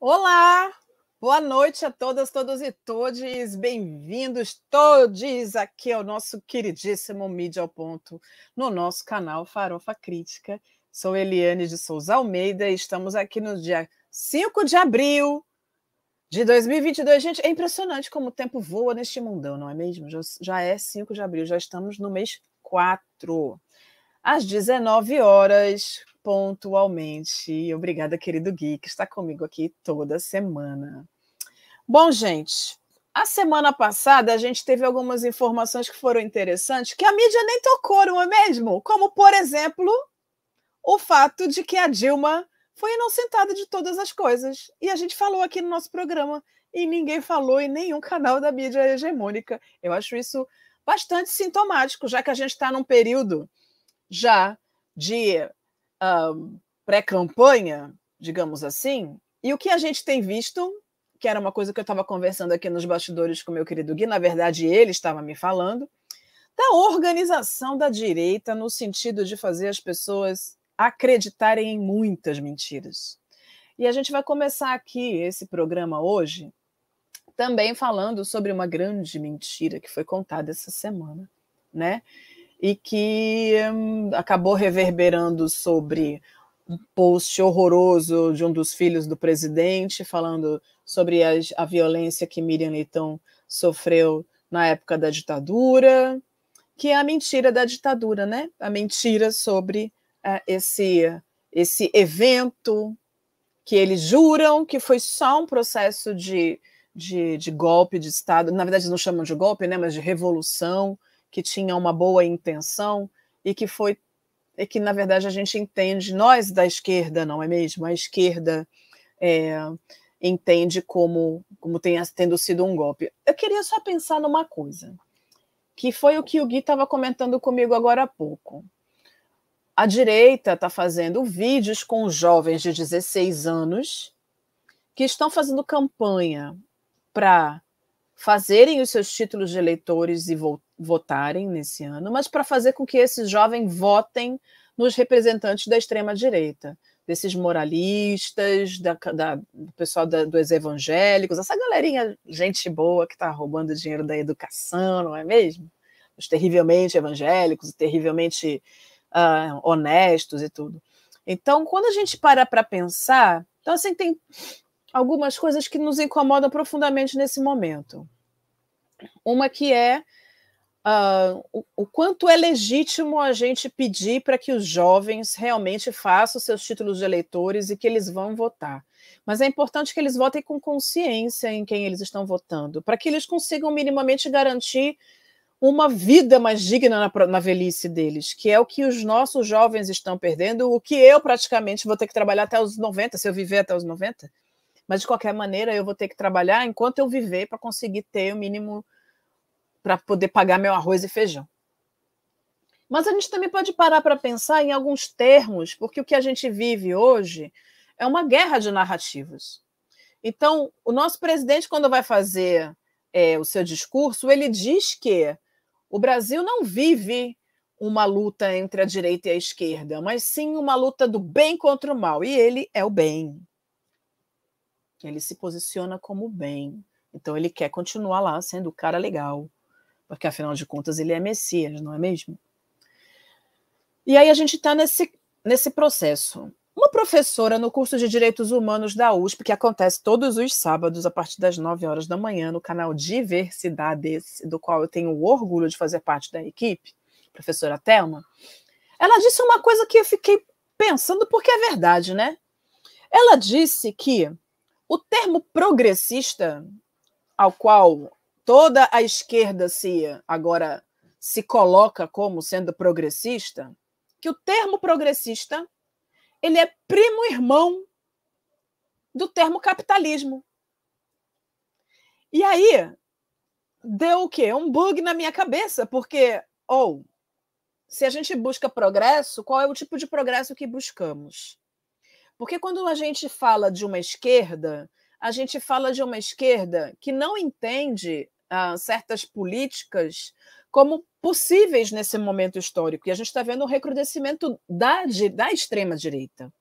Olá, boa noite a todas, todos e todes. Bem-vindos todos aqui ao nosso queridíssimo Mídia ao Ponto, no nosso canal Farofa Crítica. Sou Eliane de Souza Almeida e estamos aqui no dia 5 de abril de 2022. Gente, é impressionante como o tempo voa neste mundão, não é mesmo? Já, já é 5 de abril, já estamos no mês 4. Às 19 horas, pontualmente. Obrigada, querido Gui, que está comigo aqui toda semana. Bom, gente, a semana passada a gente teve algumas informações que foram interessantes que a mídia nem tocou, não é mesmo? Como, por exemplo, o fato de que a Dilma foi inocentada de todas as coisas. E a gente falou aqui no nosso programa e ninguém falou em nenhum canal da mídia hegemônica. Eu acho isso bastante sintomático, já que a gente está num período já de uh, pré-campanha, digamos assim, e o que a gente tem visto, que era uma coisa que eu estava conversando aqui nos bastidores com meu querido Gui, na verdade ele estava me falando, da organização da direita no sentido de fazer as pessoas acreditarem em muitas mentiras. E a gente vai começar aqui esse programa hoje também falando sobre uma grande mentira que foi contada essa semana, né? E que hum, acabou reverberando sobre um post horroroso de um dos filhos do presidente, falando sobre a, a violência que Miriam Leitão sofreu na época da ditadura, que é a mentira da ditadura, né? A mentira sobre uh, esse, esse evento que eles juram que foi só um processo de, de, de golpe de Estado, na verdade não chamam de golpe, né? Mas de revolução, que tinha uma boa intenção e que foi e que na verdade a gente entende nós da esquerda não é mesmo? A esquerda é, entende como como tenha, tendo sido um golpe. Eu queria só pensar numa coisa que foi o que o Gui estava comentando comigo agora há pouco. A direita está fazendo vídeos com jovens de 16 anos que estão fazendo campanha para fazerem os seus títulos de eleitores e votarem nesse ano, mas para fazer com que esses jovens votem nos representantes da extrema-direita, desses moralistas, da, da, do pessoal da, dos evangélicos, essa galerinha, gente boa que está roubando dinheiro da educação, não é mesmo? Os terrivelmente evangélicos, terrivelmente uh, honestos e tudo. Então, quando a gente para para pensar, então assim, tem algumas coisas que nos incomodam profundamente nesse momento. Uma que é uh, o, o, quanto é legítimo a gente pedir para que os jovens realmente façam seus títulos de eleitores e que eles vão votar. Mas é importante que eles votem com consciência em quem eles estão votando, para que eles consigam minimamente garantir uma vida mais digna na, na, velhice deles, que é o que os nossos jovens estão perdendo, o que eu praticamente vou ter que trabalhar até os 90, se eu viver até os 90 mas de qualquer maneira eu vou ter que trabalhar enquanto eu viver para conseguir ter o mínimo para poder pagar meu arroz e feijão. Mas a gente também pode parar para pensar em alguns termos, porque o que a gente vive hoje é uma guerra de narrativas. Então, o nosso presidente, quando vai fazer é, o seu discurso, ele diz que o Brasil não vive uma luta entre a direita e a esquerda, mas sim uma luta do bem contra o mal. E ele é o bem. Ele se posiciona como bem. Então ele quer continuar lá sendo o cara legal, porque afinal de contas ele é Messias, não é mesmo? E aí a gente está nesse, nesse processo. Uma professora no curso de Direitos Humanos da USP, que acontece todos os sábados a partir das 9 horas da manhã no canal Diversidades, do qual eu tenho o orgulho de fazer parte da equipe, professora Thelma, ela disse uma coisa que eu fiquei pensando porque é verdade, né? Ela disse que o termo progressista, ao qual toda a esquerda se agora se coloca como sendo progressista, que o termo progressista ele é primo irmão do termo capitalismo. E aí deu o quê? Um bug na minha cabeça, porque ou oh, se a gente busca progresso, qual é o tipo de progresso que buscamos? Porque quando a gente fala de uma esquerda, a gente fala de uma esquerda que não entende ah, certas políticas como possíveis nesse momento histórico. E a gente está vendo um recrudescimento da, da extrema-direita.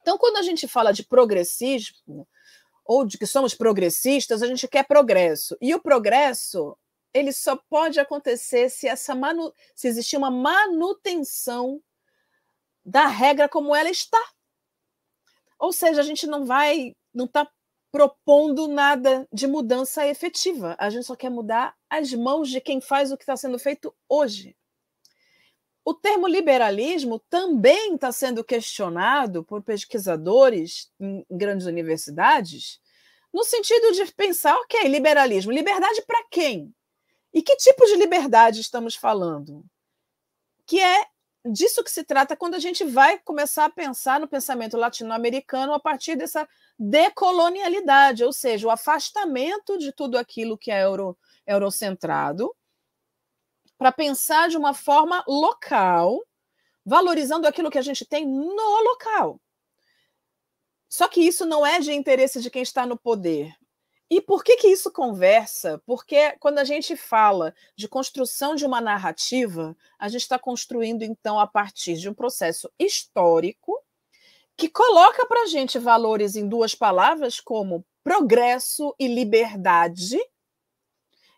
Então, quando a gente fala de progressismo, ou de que somos progressistas, a gente quer progresso. E o progresso, ele só pode acontecer se essa manu... se existir uma manutenção da regra como ela está. Ou seja, a gente não vai, não está propondo nada de mudança efetiva. A gente só quer mudar as mãos de quem faz o que está sendo feito hoje. O termo liberalismo também está sendo questionado por pesquisadores em grandes universidades, no sentido de pensar, ok, liberalismo, liberdade para quem? E que tipo de liberdade estamos falando? Que é disso que se trata quando a gente vai começar a pensar no pensamento latino-americano a partir dessa decolonialidade, ou seja, o afastamento de tudo aquilo que é euro, eurocentrado para pensar de uma forma local, valorizando aquilo que a gente tem no local. Só que isso não é de interesse de quem está no poder. E por que, que isso conversa? Porque quando a gente fala de construção de uma narrativa, a gente está construindo, então, a partir de um processo histórico que coloca para a gente valores em duas palavras como progresso e liberdade,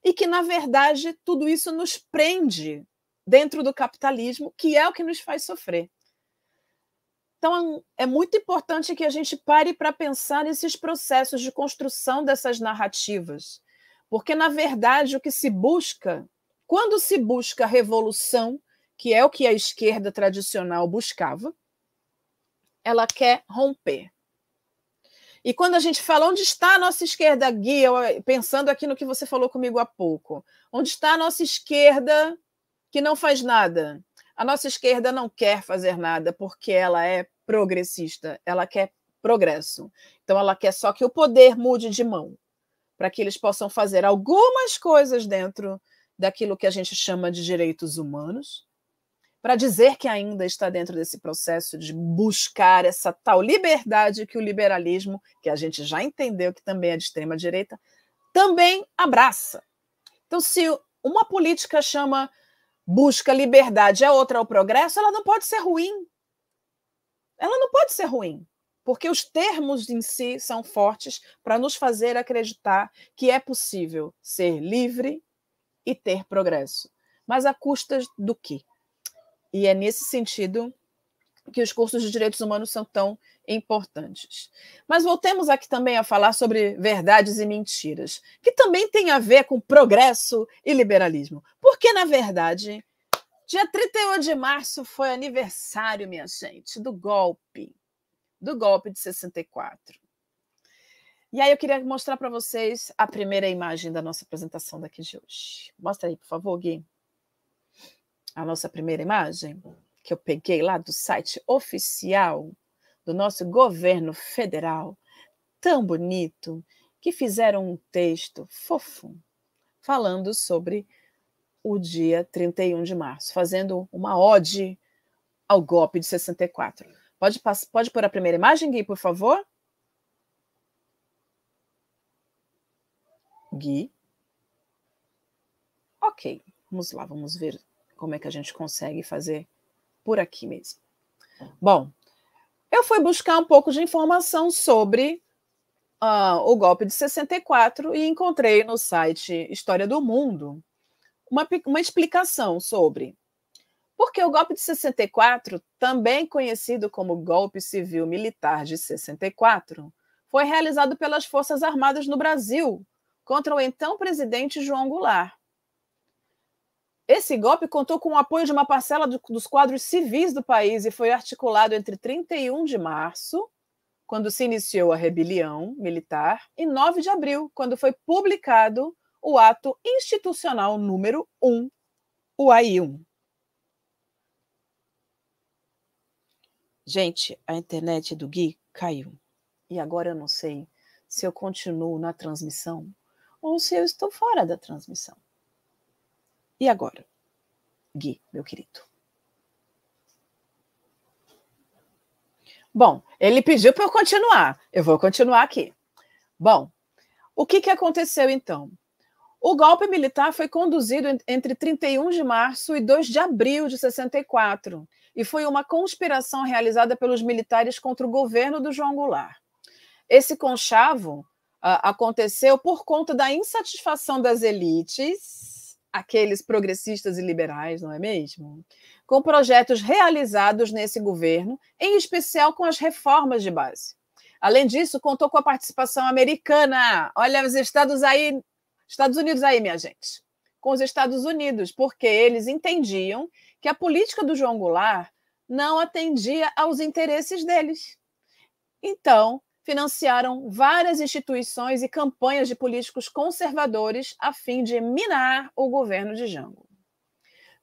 e que, na verdade, tudo isso nos prende dentro do capitalismo, que é o que nos faz sofrer. Então, é muito importante que a gente pare para pensar nesses processos de construção dessas narrativas, porque, na verdade, o que se busca, quando se busca revolução, que é o que a esquerda tradicional buscava, ela quer romper. E quando a gente fala onde está a nossa esquerda, Gui, pensando aqui no que você falou comigo há pouco, onde está a nossa esquerda que não faz nada? A nossa esquerda não quer fazer nada porque ela é progressista, ela quer progresso. Então ela quer só que o poder mude de mão, para que eles possam fazer algumas coisas dentro daquilo que a gente chama de direitos humanos, para dizer que ainda está dentro desse processo de buscar essa tal liberdade que o liberalismo, que a gente já entendeu que também é de extrema direita, também abraça. Então, se uma política chama busca liberdade, a outra é o progresso, ela não pode ser ruim. Ela não pode ser ruim, porque os termos em si são fortes para nos fazer acreditar que é possível ser livre e ter progresso. Mas a custas do quê? E é nesse sentido que os cursos de direitos humanos são tão importantes. Mas voltemos aqui também a falar sobre verdades e mentiras, que também tem a ver com progresso e liberalismo. Porque, na verdade, dia 31 de março foi aniversário, minha gente, do golpe, do golpe de 64. E aí eu queria mostrar para vocês a primeira imagem da nossa apresentação daqui de hoje. Mostra aí, por favor, Gui a nossa primeira imagem, que eu peguei lá do site oficial do nosso governo federal, tão bonito, que fizeram um texto fofo falando sobre o dia 31 de março, fazendo uma ode ao golpe de 64. Pode, pode pôr a primeira imagem, Gui, por favor? Gui. Ok, vamos lá, vamos ver como é que a gente consegue fazer por aqui mesmo. Bom, eu fui buscar um pouco de informação sobre uh, o golpe de 64 e encontrei no site História do Mundo uma, uma explicação sobre porque o golpe de 64, também conhecido como golpe civil militar de 64, foi realizado pelas Forças Armadas no Brasil contra o então presidente João Goulart. Esse golpe contou com o apoio de uma parcela dos quadros civis do país e foi articulado entre 31 de março, quando se iniciou a rebelião militar, e 9 de abril, quando foi publicado o ato institucional número 1, o AI-1. Gente, a internet do Gui caiu. E agora eu não sei se eu continuo na transmissão ou se eu estou fora da transmissão. E agora? Gui, meu querido. Bom, ele pediu para eu continuar. Eu vou continuar aqui. Bom, o que, que aconteceu então? O golpe militar foi conduzido entre 31 de março e 2 de abril de 64 e foi uma conspiração realizada pelos militares contra o governo do João Goulart. Esse conchavo uh, aconteceu por conta da insatisfação das elites, aqueles progressistas e liberais, não é mesmo? Com projetos realizados nesse governo, em especial com as reformas de base. Além disso, contou com a participação americana. Olha os Estados aí, Estados Unidos aí, minha gente. Com os Estados Unidos, porque eles entendiam que a política do João Goulart não atendia aos interesses deles. Então, financiaram várias instituições e campanhas de políticos conservadores a fim de minar o governo de Jango.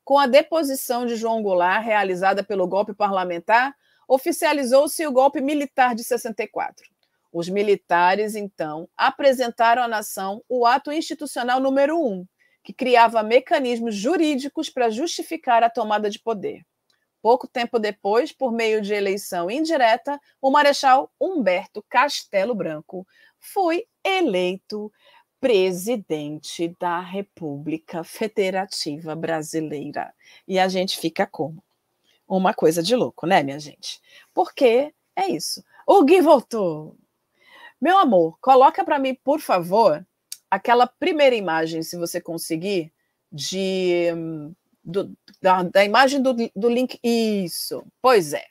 Com a deposição de João Goulart, realizada pelo golpe parlamentar, oficializou-se o golpe militar de 64. Os militares, então, apresentaram à nação o ato institucional número um, que criava mecanismos jurídicos para justificar a tomada de poder. Pouco tempo depois, por meio de eleição indireta, o Marechal Humberto Castelo Branco foi eleito presidente da República Federativa Brasileira. E a gente fica como? Uma coisa de louco, né, minha gente? Porque é isso. O Gui voltou. Meu amor, coloca para mim, por favor, aquela primeira imagem, se você conseguir, de do, da, da, imagem do, do link. Isso, pois é.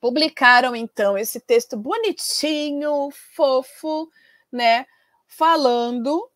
Publicaram então esse texto bonitinho, fofo, né? Falando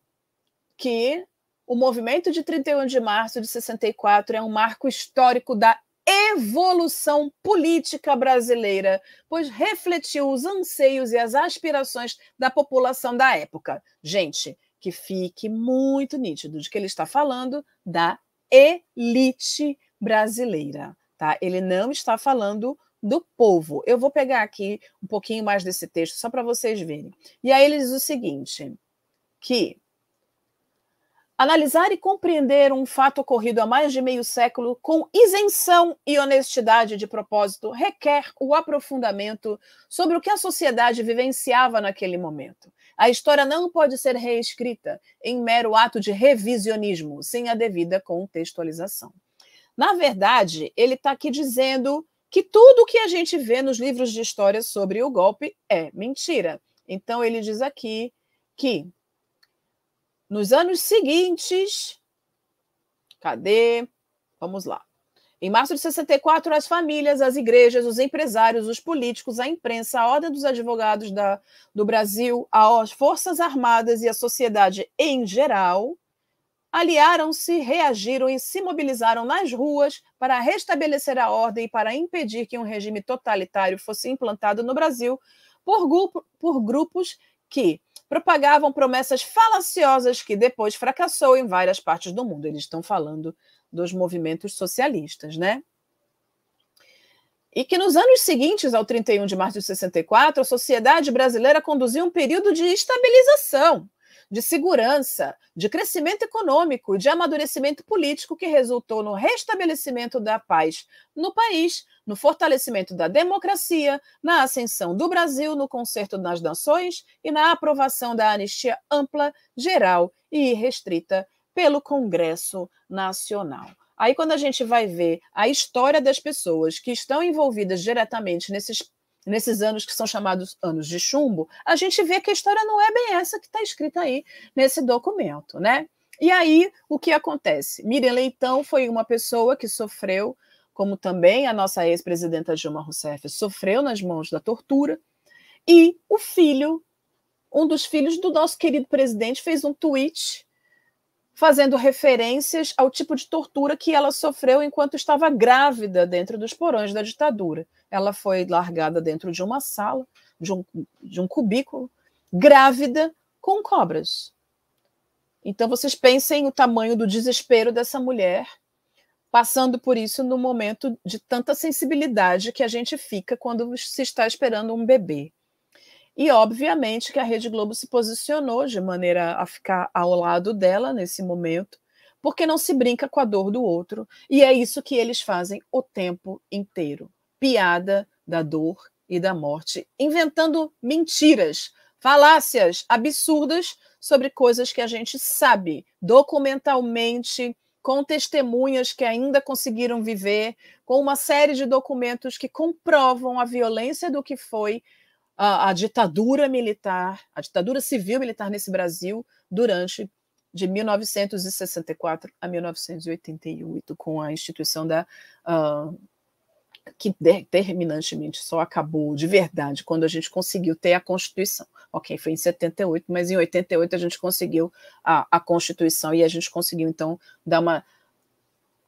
que o movimento de 31 de março de 64 é um marco histórico da evolução política brasileira, pois refletiu os anseios e as aspirações da população da época. Gente, que fique muito nítido de que ele está falando da elite brasileira, tá? Ele não está falando do povo. Eu vou pegar aqui um pouquinho mais desse texto só para vocês verem. E aí ele diz o seguinte, que Analisar e compreender um fato ocorrido há mais de meio século com isenção e honestidade de propósito requer o aprofundamento sobre o que a sociedade vivenciava naquele momento. A história não pode ser reescrita em mero ato de revisionismo, sem a devida contextualização. Na verdade, ele está aqui dizendo que tudo o que a gente vê nos livros de história sobre o golpe é mentira. Então, ele diz aqui que nos anos seguintes, cadê? Vamos lá. Em março de 64, as famílias, as igrejas, os empresários, os políticos, a imprensa, a Ordem dos Advogados da, do Brasil, as Forças Armadas e a sociedade em geral aliaram-se, reagiram e se mobilizaram nas ruas para restabelecer a ordem e para impedir que um regime totalitário fosse implantado no Brasil por, grupo, por grupos que propagavam promessas falaciosas que depois fracassou em várias partes do mundo. Eles estão falando dos movimentos socialistas, né? E que nos anos seguintes ao 31 de março de 64, a sociedade brasileira conduziu um período de estabilização, de segurança, de crescimento econômico, de amadurecimento político que resultou no restabelecimento da paz no país, no fortalecimento da democracia, na ascensão do Brasil no concerto das nações e na aprovação da anistia ampla, geral e irrestrita pelo Congresso Nacional. Aí, quando a gente vai ver a história das pessoas que estão envolvidas diretamente nesses nesses anos que são chamados anos de chumbo, a gente vê que a história não é bem essa que está escrita aí nesse documento, né? E aí, o que acontece? Miriam Leitão foi uma pessoa que sofreu, como também a nossa ex-presidenta Dilma Rousseff sofreu nas mãos da tortura, e o filho, um dos filhos do nosso querido presidente, fez um tweet fazendo referências ao tipo de tortura que ela sofreu enquanto estava grávida dentro dos porões da ditadura. Ela foi largada dentro de uma sala, de um, de um cubículo, grávida com cobras. Então vocês pensem o tamanho do desespero dessa mulher passando por isso no momento de tanta sensibilidade que a gente fica quando se está esperando um bebê. E, obviamente, que a Rede Globo se posicionou de maneira a ficar ao lado dela nesse momento, porque não se brinca com a dor do outro. E é isso que eles fazem o tempo inteiro piada da dor e da morte, inventando mentiras, falácias absurdas sobre coisas que a gente sabe documentalmente com testemunhas que ainda conseguiram viver, com uma série de documentos que comprovam a violência do que foi a, a ditadura militar, a ditadura civil militar nesse Brasil durante de 1964 a 1988, com a instituição da uh, que determinantemente só acabou de verdade quando a gente conseguiu ter a Constituição. Ok, foi em 78, mas em 88 a gente conseguiu a, a Constituição e a gente conseguiu, então, dar uma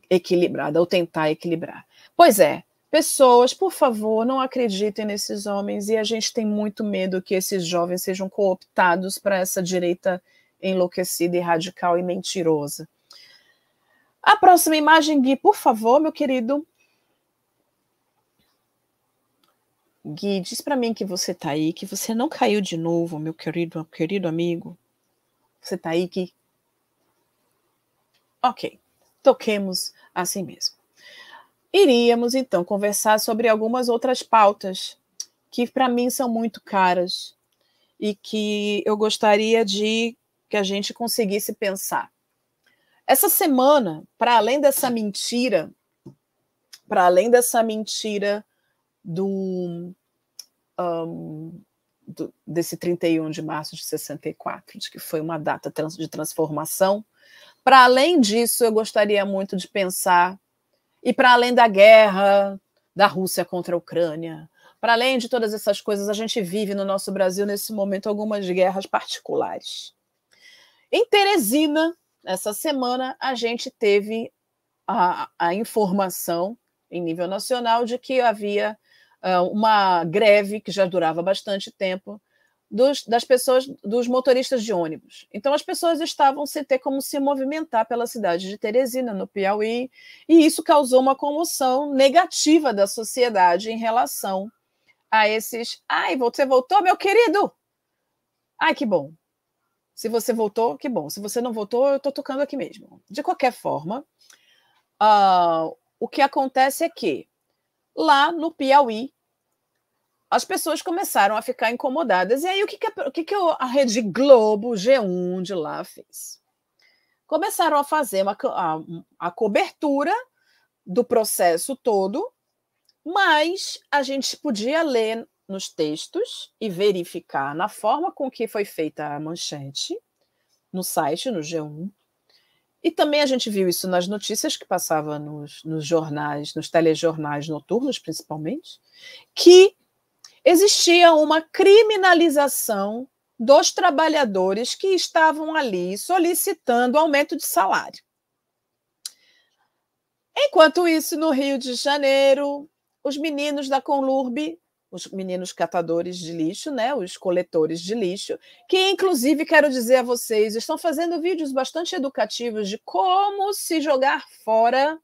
equilibrada, ou tentar equilibrar. Pois é, pessoas, por favor, não acreditem nesses homens e a gente tem muito medo que esses jovens sejam cooptados para essa direita enlouquecida e radical e mentirosa. A próxima imagem, Gui, por favor, meu querido. Gui, diz para mim que você tá aí, que você não caiu de novo, meu querido, querido amigo. Você tá aí, Gui? Ok, toquemos assim mesmo. Iríamos então conversar sobre algumas outras pautas que para mim são muito caras e que eu gostaria de que a gente conseguisse pensar. Essa semana, para além dessa mentira, para além dessa mentira do, um, do, desse 31 de março de 64, de que foi uma data de transformação. Para além disso, eu gostaria muito de pensar, e para além da guerra da Rússia contra a Ucrânia, para além de todas essas coisas, a gente vive no nosso Brasil, nesse momento, algumas guerras particulares. Em Teresina, essa semana, a gente teve a, a informação em nível nacional de que havia uh, uma greve que já durava bastante tempo dos, das pessoas, dos motoristas de ônibus. Então, as pessoas estavam sem ter como se movimentar pela cidade de Teresina, no Piauí, e isso causou uma comoção negativa da sociedade em relação a esses. Ai, você voltou, meu querido? Ai, que bom. Se você voltou, que bom. Se você não voltou, eu estou tocando aqui mesmo. De qualquer forma, uh, o que acontece é que lá no Piauí, as pessoas começaram a ficar incomodadas. E aí, o que, que, a, o que, que a Rede Globo, G1 de lá fez? Começaram a fazer uma, a, a cobertura do processo todo, mas a gente podia ler nos textos e verificar na forma com que foi feita a manchete, no site, no G1, e também a gente viu isso nas notícias que passava nos, nos jornais, nos telejornais noturnos, principalmente, que existia uma criminalização dos trabalhadores que estavam ali solicitando aumento de salário. Enquanto isso, no Rio de Janeiro, os meninos da Conlurb os meninos catadores de lixo, né, os coletores de lixo, que inclusive quero dizer a vocês, estão fazendo vídeos bastante educativos de como se jogar fora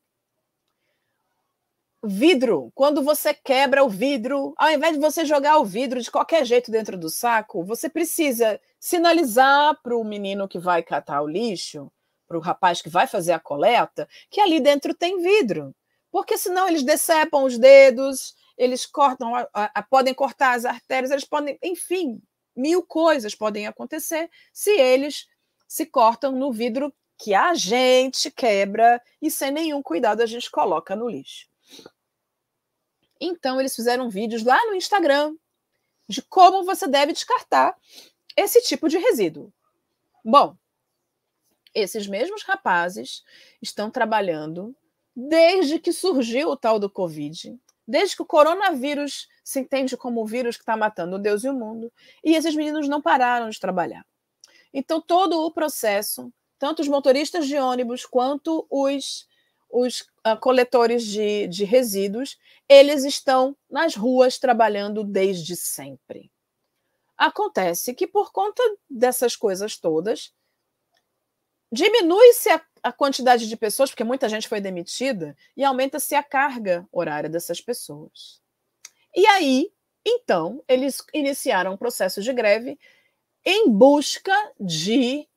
vidro. Quando você quebra o vidro, ao invés de você jogar o vidro de qualquer jeito dentro do saco, você precisa sinalizar para o menino que vai catar o lixo, para o rapaz que vai fazer a coleta, que ali dentro tem vidro. Porque senão eles decepam os dedos, eles cortam, a, a, podem cortar as artérias, eles podem, enfim, mil coisas podem acontecer se eles se cortam no vidro que a gente quebra e sem nenhum cuidado a gente coloca no lixo. Então eles fizeram vídeos lá no Instagram de como você deve descartar esse tipo de resíduo. Bom, esses mesmos rapazes estão trabalhando desde que surgiu o tal do Covid desde que o coronavírus se entende como o vírus que está matando Deus e o mundo, e esses meninos não pararam de trabalhar. Então, todo o processo, tanto os motoristas de ônibus quanto os, os uh, coletores de, de resíduos, eles estão nas ruas trabalhando desde sempre. Acontece que, por conta dessas coisas todas, diminui-se a a quantidade de pessoas, porque muita gente foi demitida, e aumenta-se a carga horária dessas pessoas. E aí, então, eles iniciaram um processo de greve em busca de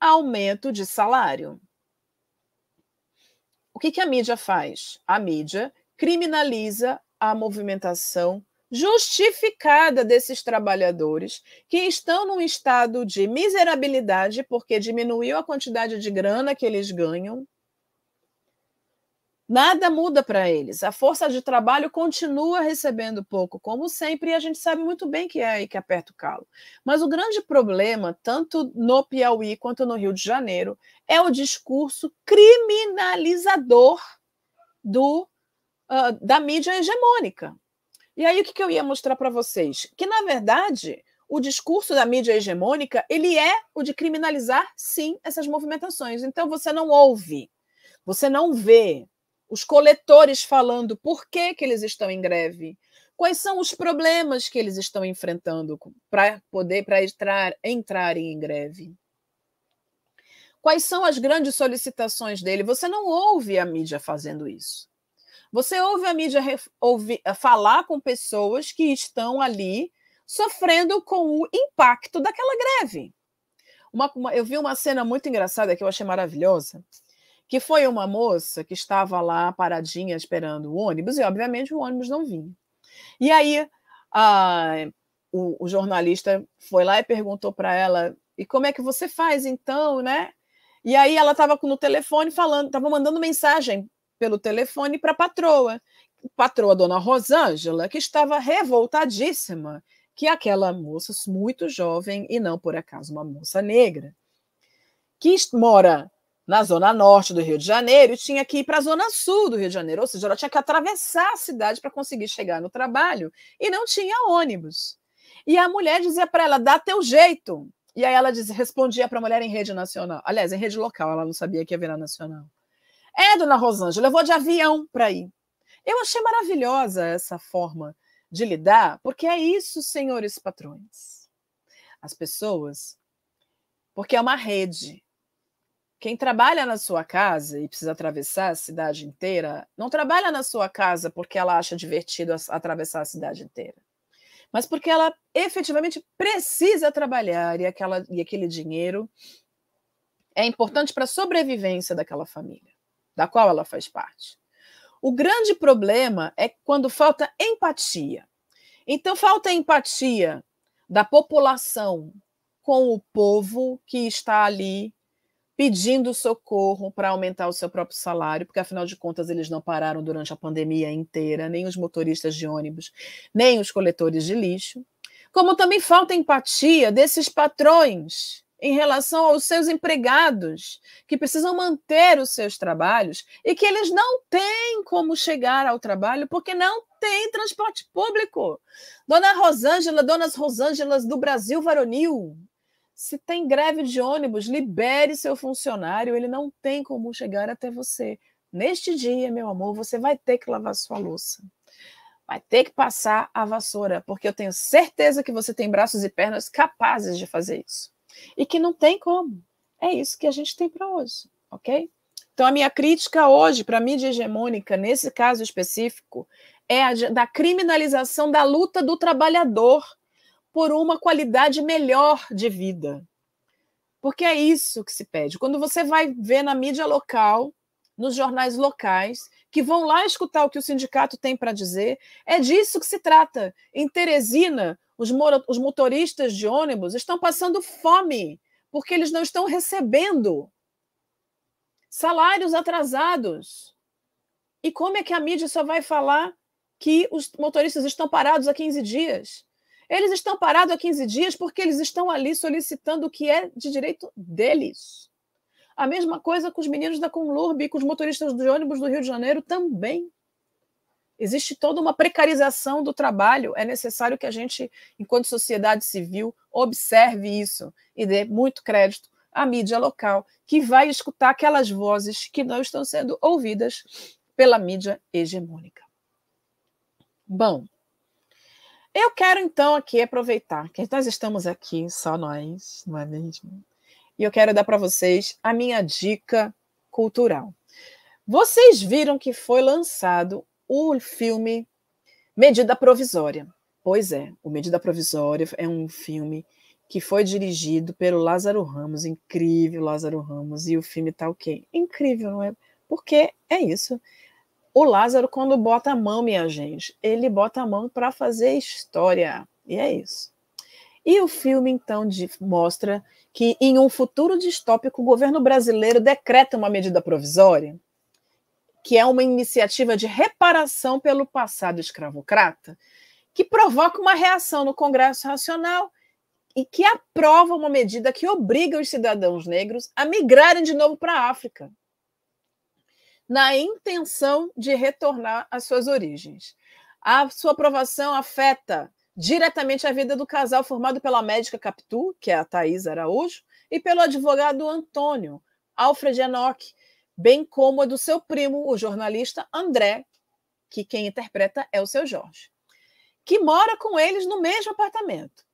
aumento de salário. O que, que a mídia faz? A mídia criminaliza a movimentação justificada desses trabalhadores que estão num estado de miserabilidade porque diminuiu a quantidade de grana que eles ganham, Nada muda para eles. A força de trabalho continua recebendo pouco, como sempre, e a gente sabe muito bem que é aí que aperta o calo. Mas o grande problema, tanto no Piauí quanto no Rio de Janeiro, é o discurso criminalizador do, uh, da mídia hegemônica. E aí o que, que eu ia mostrar para vocês? Que, na verdade, o discurso da mídia hegemônica ele é o de criminalizar, sim, essas movimentações. Então você não ouve, você não vê, os coletores falando por que, que eles estão em greve, quais são os problemas que eles estão enfrentando para poder para entrar, entrarem em greve. Quais são as grandes solicitações dele? Você não ouve a mídia fazendo isso. Você ouve a mídia ouve, falar com pessoas que estão ali sofrendo com o impacto daquela greve. Uma, uma, eu vi uma cena muito engraçada que eu achei maravilhosa que foi uma moça que estava lá paradinha esperando o ônibus, e obviamente o ônibus não vinha. E aí a, o, o jornalista foi lá e perguntou para ela: e como é que você faz então, né? E aí ela estava no telefone falando, estava mandando mensagem pelo telefone para a patroa, patroa dona Rosângela, que estava revoltadíssima que aquela moça muito jovem e não por acaso uma moça negra, que mora na zona norte do Rio de Janeiro e tinha que ir para a zona sul do Rio de Janeiro, ou seja, ela tinha que atravessar a cidade para conseguir chegar no trabalho e não tinha ônibus. E a mulher dizia para ela: dá teu jeito. E aí ela dizia, respondia para a mulher em rede nacional. Aliás, em rede local, ela não sabia que ia virar nacional. É, dona Rosângela, eu vou de avião para ir. Eu achei maravilhosa essa forma de lidar, porque é isso, senhores patrões. As pessoas, porque é uma rede, quem trabalha na sua casa e precisa atravessar a cidade inteira, não trabalha na sua casa porque ela acha divertido atravessar a cidade inteira, mas porque ela efetivamente precisa trabalhar e, aquela, e aquele dinheiro é importante para a sobrevivência daquela família, da qual ela faz parte. O grande problema é quando falta empatia. Então, falta empatia da população com o povo que está ali pedindo socorro para aumentar o seu próprio salário, porque afinal de contas eles não pararam durante a pandemia inteira, nem os motoristas de ônibus, nem os coletores de lixo. Como também falta empatia desses patrões em relação aos seus empregados, que precisam manter os seus trabalhos e que eles não têm como chegar ao trabalho porque não tem transporte público. Dona Rosângela, donas Rosângelas do Brasil varonil, se tem greve de ônibus, libere seu funcionário, ele não tem como chegar até você. Neste dia, meu amor, você vai ter que lavar sua louça. Vai ter que passar a vassoura, porque eu tenho certeza que você tem braços e pernas capazes de fazer isso. E que não tem como. É isso que a gente tem para hoje, ok? Então, a minha crítica hoje para a mídia hegemônica, nesse caso específico, é a da criminalização da luta do trabalhador por uma qualidade melhor de vida. Porque é isso que se pede. Quando você vai ver na mídia local, nos jornais locais, que vão lá escutar o que o sindicato tem para dizer, é disso que se trata. Em Teresina, os, os motoristas de ônibus estão passando fome, porque eles não estão recebendo salários atrasados. E como é que a mídia só vai falar que os motoristas estão parados há 15 dias? Eles estão parados há 15 dias porque eles estão ali solicitando o que é de direito deles. A mesma coisa com os meninos da Conlurb e com os motoristas de ônibus do Rio de Janeiro também. Existe toda uma precarização do trabalho. É necessário que a gente, enquanto sociedade civil, observe isso e dê muito crédito à mídia local, que vai escutar aquelas vozes que não estão sendo ouvidas pela mídia hegemônica. Bom, eu quero então aqui aproveitar que nós estamos aqui, só nós, não é mesmo? E eu quero dar para vocês a minha dica cultural. Vocês viram que foi lançado o filme Medida Provisória. Pois é, o Medida Provisória é um filme que foi dirigido pelo Lázaro Ramos, incrível Lázaro Ramos, e o filme tá o quê? Incrível, não é? Porque é isso. O Lázaro, quando bota a mão, minha gente, ele bota a mão para fazer história. E é isso. E o filme, então, de, mostra que em um futuro distópico, o governo brasileiro decreta uma medida provisória que é uma iniciativa de reparação pelo passado escravocrata, que provoca uma reação no Congresso Nacional e que aprova uma medida que obriga os cidadãos negros a migrarem de novo para a África, na intenção de retornar às suas origens. A sua aprovação afeta diretamente a vida do casal formado pela médica Capitu, que é a Thais Araújo, e pelo advogado Antônio Alfred Enoch, bem como a do seu primo, o jornalista André, que quem interpreta é o seu Jorge, que mora com eles no mesmo apartamento.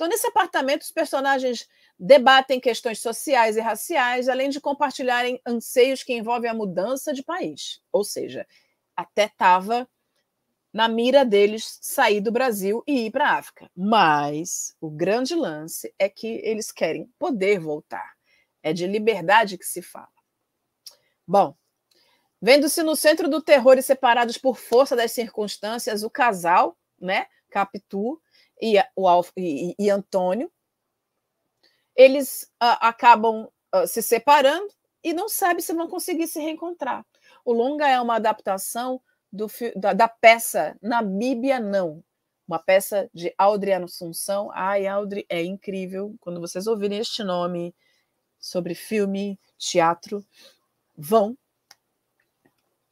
Então, nesse apartamento, os personagens debatem questões sociais e raciais, além de compartilharem anseios que envolvem a mudança de país. Ou seja, até estava na mira deles sair do Brasil e ir para a África. Mas o grande lance é que eles querem poder voltar. É de liberdade que se fala. Bom, vendo-se no centro do terror e separados por força das circunstâncias, o casal, né, Capitu, e, o Alf, e, e Antônio, eles uh, acabam uh, se separando e não sabem se vão conseguir se reencontrar. O longa é uma adaptação do, da, da, peça Namíbia Não, uma peça de Audrey Assunção. Ai, Audrey, é incrível. Quando vocês ouvirem este nome sobre filme, teatro, vão.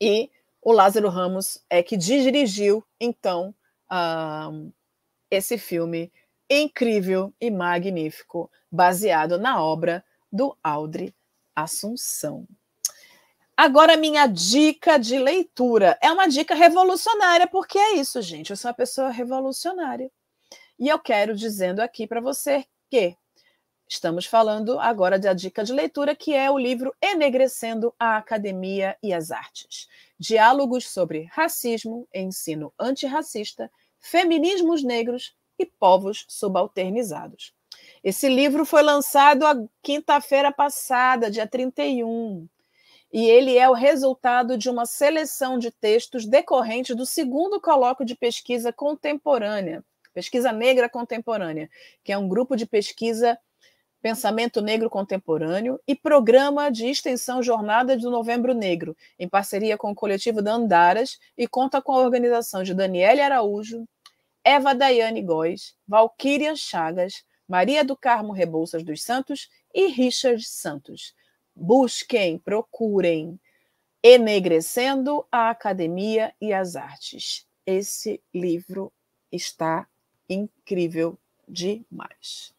E o Lázaro Ramos é que dirigiu, então, uh, esse filme incrível e magnífico, baseado na obra do Audrey Assunção. Agora, minha dica de leitura é uma dica revolucionária, porque é isso, gente. Eu sou uma pessoa revolucionária. E eu quero dizendo aqui para você que estamos falando agora da dica de leitura, que é o livro Enegrecendo a Academia e as Artes. Diálogos sobre racismo, ensino antirracista Feminismos Negros e Povos Subalternizados. Esse livro foi lançado a quinta-feira passada, dia 31, e ele é o resultado de uma seleção de textos decorrentes do segundo colóquio de pesquisa contemporânea, Pesquisa Negra Contemporânea, que é um grupo de pesquisa Pensamento Negro Contemporâneo e Programa de Extensão Jornada do Novembro Negro, em parceria com o coletivo da Andaras e conta com a organização de Daniele Araújo, Eva Daiane Góes, Valquíria Chagas, Maria do Carmo Rebouças dos Santos e Richard Santos. Busquem, procurem Enegrecendo a Academia e as Artes. Esse livro está incrível demais.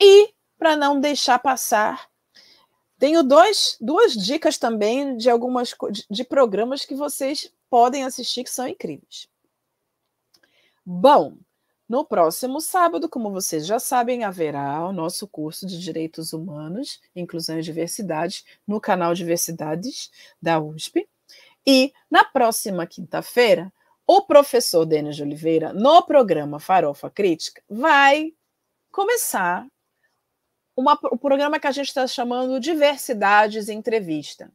E para não deixar passar. Tenho dois, duas dicas também de algumas de programas que vocês podem assistir que são incríveis. Bom, no próximo sábado, como vocês já sabem, haverá o nosso curso de Direitos Humanos, Inclusão e Diversidade no canal Diversidades da USP. E na próxima quinta-feira, o professor Denis de Oliveira, no programa Farofa Crítica, vai começar uma, o programa que a gente está chamando Diversidades Entrevista.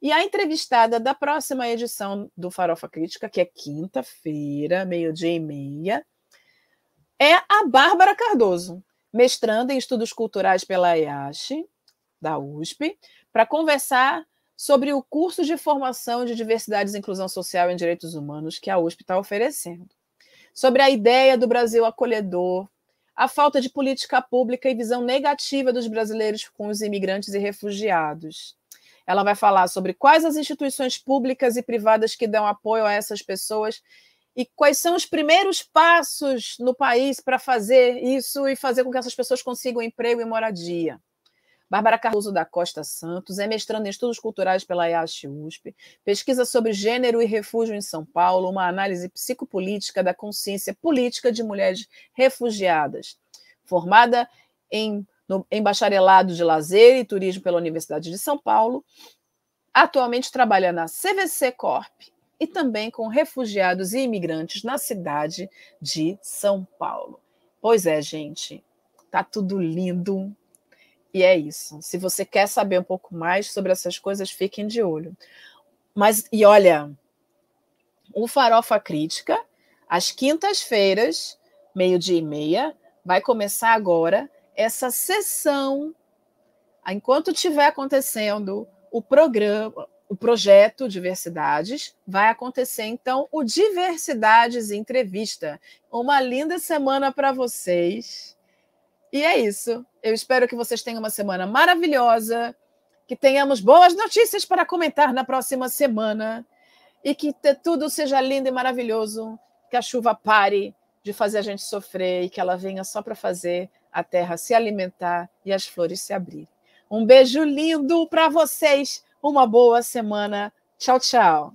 E a entrevistada da próxima edição do Farofa Crítica, que é quinta-feira, meio-dia e meia, é a Bárbara Cardoso, mestranda em Estudos Culturais pela EASH, da USP, para conversar sobre o curso de formação de Diversidades e Inclusão Social em Direitos Humanos que a USP está oferecendo. Sobre a ideia do Brasil acolhedor, a falta de política pública e visão negativa dos brasileiros com os imigrantes e refugiados. Ela vai falar sobre quais as instituições públicas e privadas que dão apoio a essas pessoas e quais são os primeiros passos no país para fazer isso e fazer com que essas pessoas consigam emprego e moradia. Bárbara Cardoso da Costa Santos é mestrando em Estudos Culturais pela EASH USP, pesquisa sobre gênero e refúgio em São Paulo, uma análise psicopolítica da consciência política de mulheres refugiadas. Formada em, no, em bacharelado de lazer e turismo pela Universidade de São Paulo, atualmente trabalha na CVC Corp e também com refugiados e imigrantes na cidade de São Paulo. Pois é, gente, tá tudo lindo, e é isso. Se você quer saber um pouco mais sobre essas coisas, fiquem de olho. Mas, e olha, o Farofa Crítica, às quintas-feiras, meio-dia e meia, vai começar agora essa sessão. Enquanto estiver acontecendo o programa, o projeto Diversidades, vai acontecer então o Diversidades Entrevista. Uma linda semana para vocês. E é isso. Eu espero que vocês tenham uma semana maravilhosa, que tenhamos boas notícias para comentar na próxima semana e que tudo seja lindo e maravilhoso, que a chuva pare de fazer a gente sofrer e que ela venha só para fazer a terra se alimentar e as flores se abrirem. Um beijo lindo para vocês. Uma boa semana. Tchau, tchau.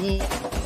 Yeah.